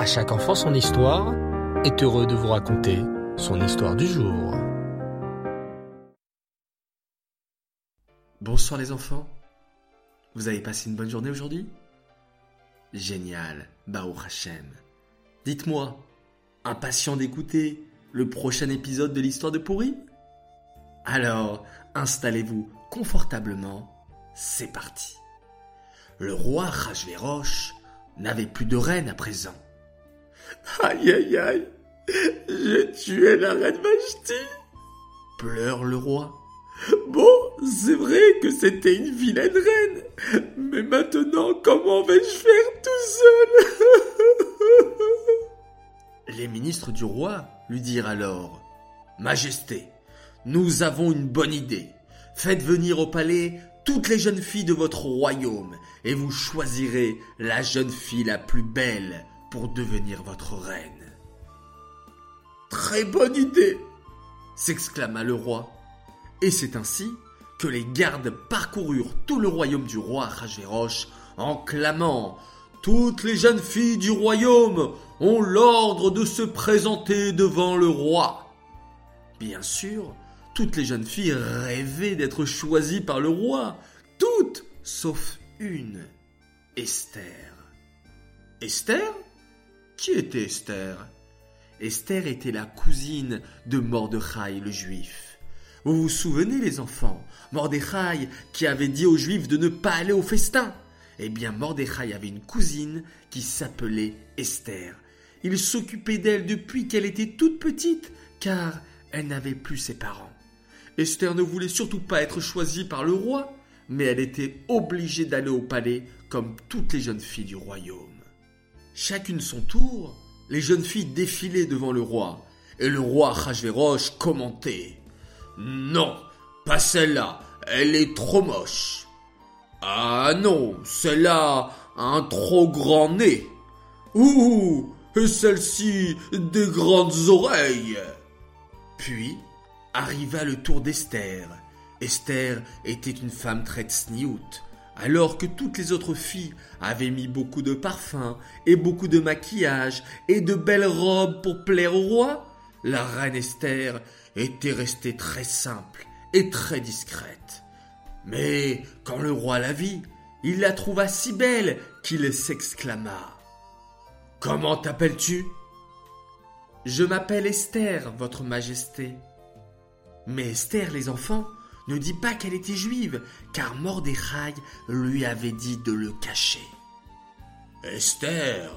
À chaque enfant son histoire est heureux de vous raconter son histoire du jour. Bonsoir les enfants. Vous avez passé une bonne journée aujourd'hui? Génial, Baruch Hashem. Dites-moi, impatient d'écouter le prochain épisode de l'histoire de Pourri Alors, installez-vous confortablement, c'est parti. Le roi Rajverosh n'avait plus de reine à présent. Aïe aïe aïe, j'ai tué la reine Vashti. Pleure le roi. Bon, c'est vrai que c'était une vilaine reine, mais maintenant comment vais-je faire tout seul? Les ministres du roi lui dirent alors Majesté, nous avons une bonne idée. Faites venir au palais toutes les jeunes filles de votre royaume, et vous choisirez la jeune fille la plus belle pour devenir votre reine. Très bonne idée, s'exclama le roi. Et c'est ainsi que les gardes parcoururent tout le royaume du roi Rajverosh en clamant Toutes les jeunes filles du royaume ont l'ordre de se présenter devant le roi. Bien sûr, toutes les jeunes filles rêvaient d'être choisies par le roi, toutes sauf une, Esther. Esther? Qui était Esther? Esther était la cousine de Mordechai le juif. Vous vous souvenez les enfants Mordechai qui avait dit aux juifs de ne pas aller au festin? Eh bien Mordechai avait une cousine qui s'appelait Esther. Il s'occupait d'elle depuis qu'elle était toute petite car elle n'avait plus ses parents. Esther ne voulait surtout pas être choisie par le roi, mais elle était obligée d'aller au palais comme toutes les jeunes filles du royaume. Chacune son tour, les jeunes filles défilaient devant le roi, et le roi Rajverosh commentait Non, pas celle-là, elle est trop moche. Ah non, celle-là a un trop grand nez. Ouh, et celle-ci des grandes oreilles. Puis arriva le tour d'Esther. Esther était une femme très alors que toutes les autres filles avaient mis beaucoup de parfum et beaucoup de maquillage et de belles robes pour plaire au roi. La reine Esther était restée très simple et très discrète. Mais quand le roi la vit, il la trouva si belle qu'il s'exclama. Comment t'appelles-tu Je m'appelle Esther, votre majesté. Mais Esther, les enfants, ne dit pas qu'elle était juive, car Mordechai lui avait dit de le cacher. Esther,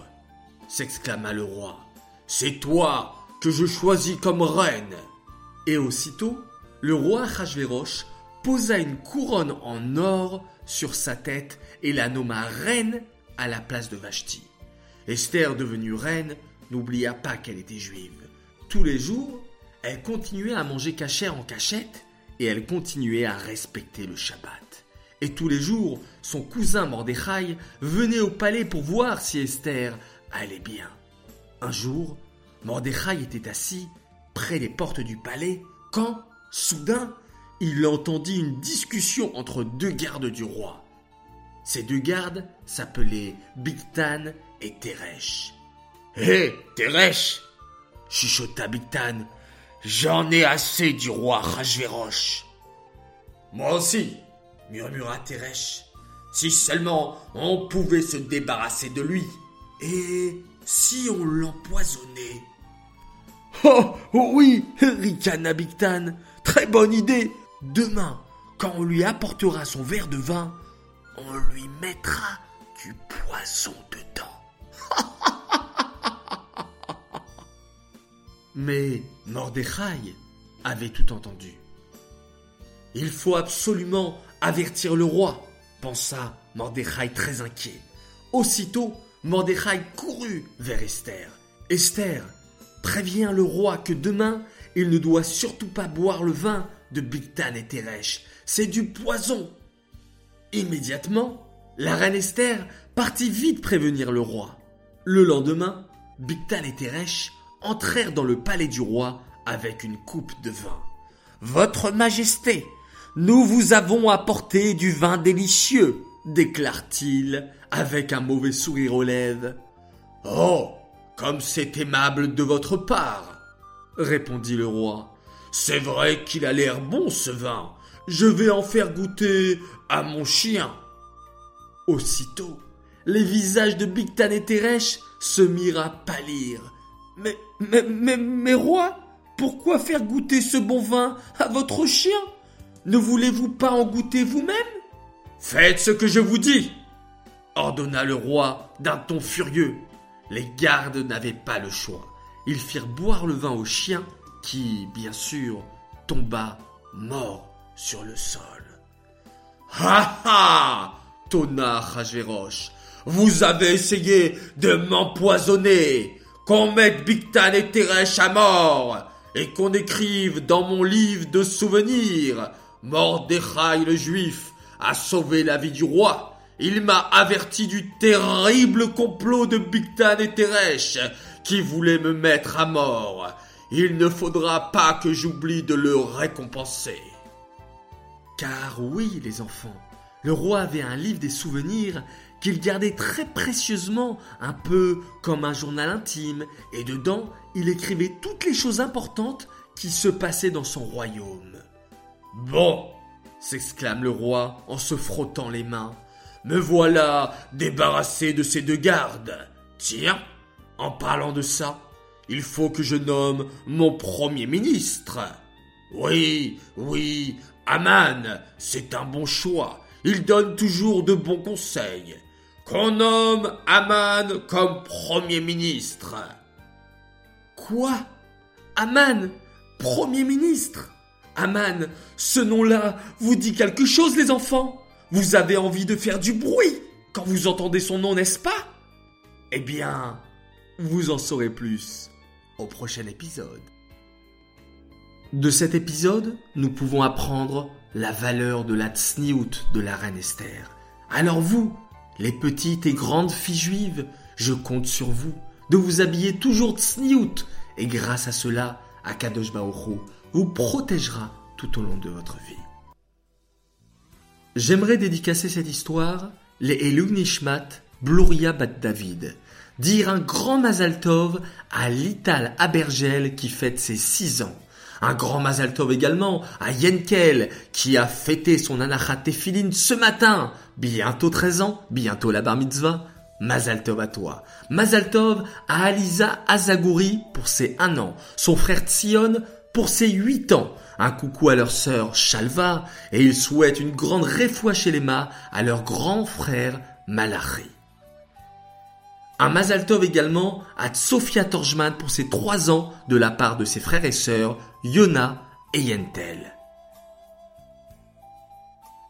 s'exclama le roi, c'est toi que je choisis comme reine. Et aussitôt, le roi Achashverosh posa une couronne en or sur sa tête et la nomma reine à la place de Vashti. Esther, devenue reine, n'oublia pas qu'elle était juive. Tous les jours, elle continuait à manger cachère en cachette et elle continuait à respecter le Shabbat. Et tous les jours, son cousin Mordechai venait au palais pour voir si Esther allait bien. Un jour, Mordechai était assis près des portes du palais quand, soudain, il entendit une discussion entre deux gardes du roi. Ces deux gardes s'appelaient Bigtan et Teresh. Hé, hey, Teresh chuchota Bigtan. J'en ai assez du roi Rajverosh. Moi aussi, murmura Teresh. Si seulement on pouvait se débarrasser de lui. Et si on l'empoisonnait Oh, oui, ricana Bigtan. Très bonne idée. Demain, quand on lui apportera son verre de vin, on lui mettra du poison dedans. Mais Mordechai avait tout entendu. Il faut absolument avertir le roi, pensa Mordechai très inquiet. Aussitôt, Mordechai courut vers Esther. Esther, préviens le roi que demain, il ne doit surtout pas boire le vin de Bigtan et Teresh. C'est du poison. Immédiatement, la reine Esther partit vite prévenir le roi. Le lendemain, Bigtan et Teresh entrèrent dans le palais du roi avec une coupe de vin. Votre Majesté, nous vous avons apporté du vin délicieux, déclare-t-il avec un mauvais sourire aux lèvres. Oh, Comme c'est aimable de votre part, répondit le roi. C'est vrai qu'il a l'air bon ce vin. Je vais en faire goûter à mon chien. Aussitôt, les visages de Bigtan et Teresh se mirent à pâlir. Mais, mais, mais, roi, pourquoi faire goûter ce bon vin à votre chien? Ne voulez-vous pas en goûter vous-même? Faites ce que je vous dis ordonna le roi d'un ton furieux. Les gardes n'avaient pas le choix. Ils firent boire le vin au chien qui, bien sûr, tomba mort sur le sol. Ha ha tonna Rageroche. Vous avez essayé de m'empoisonner, qu'on mette Bictan et Teresh à mort, et qu'on écrive dans mon livre de souvenirs Mordechai le juif a sauvé la vie du roi. Il m'a averti du terrible complot de Bictan et Teresh qui voulait me mettre à mort. Il ne faudra pas que j'oublie de le récompenser. Car oui, les enfants, le roi avait un livre des souvenirs qu'il gardait très précieusement, un peu comme un journal intime, et dedans il écrivait toutes les choses importantes qui se passaient dans son royaume. Bon, s'exclame le roi en se frottant les mains, me voilà débarrassé de ces deux gardes. Tiens, en parlant de ça, il faut que je nomme mon premier ministre. Oui, oui, Aman, c'est un bon choix. Il donne toujours de bons conseils. Qu'on nomme Aman comme premier ministre. Quoi? Aman Premier ministre? Aman, ce nom-là vous dit quelque chose, les enfants? Vous avez envie de faire du bruit quand vous entendez son nom, n'est-ce pas? Eh bien, vous en saurez plus au prochain épisode. De cet épisode, nous pouvons apprendre la valeur de la tsniout de la reine Esther. Alors vous, les petites et grandes filles juives, je compte sur vous de vous habiller toujours tsniout et grâce à cela, Akadosh Baruch vous protégera tout au long de votre vie. J'aimerais dédicacer cette histoire les Elu Nishmat Bluria Bat David, dire un grand Mazal Tov à Lital Abergel qui fête ses six ans. Un grand Mazal Tov également à Yenkel qui a fêté son Anachat ce matin. Bientôt 13 ans, bientôt la bar mitzvah. Mazal Tov à toi. Mazal Tov à Aliza Azagouri pour ses 1 an. Son frère Tzion pour ses 8 ans. Un coucou à leur sœur Shalva et ils souhaitent une grande réfoua chez les mâts à leur grand frère Malachi. Un Mazal Tov également à Sofia Torjman pour ses trois ans de la part de ses frères et sœurs Yona et Yentel.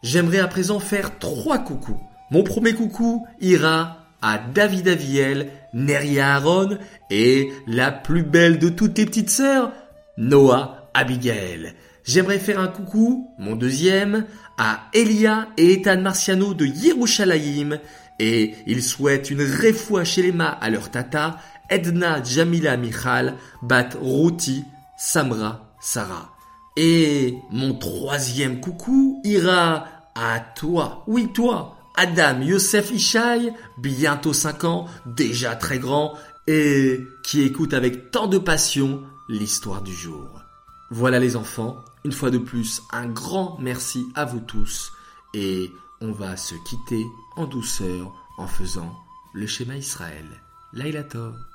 J'aimerais à présent faire trois coucous. Mon premier coucou ira à David Aviel, Neria Aaron et la plus belle de toutes les petites sœurs, Noah Abigail. J'aimerais faire un coucou, mon deuxième, à Elia et Ethan Marciano de Yerushalayim et ils souhaitent une réfoua chez les à leur tata, Edna Jamila Michal, Bat Ruti, Samra, Sarah. Et mon troisième coucou ira à toi, oui toi, Adam Youssef Ishai, bientôt 5 ans, déjà très grand, et qui écoute avec tant de passion l'histoire du jour. Voilà les enfants, une fois de plus, un grand merci à vous tous, et on va se quitter en douceur en faisant le schéma Israël. Laila Tov.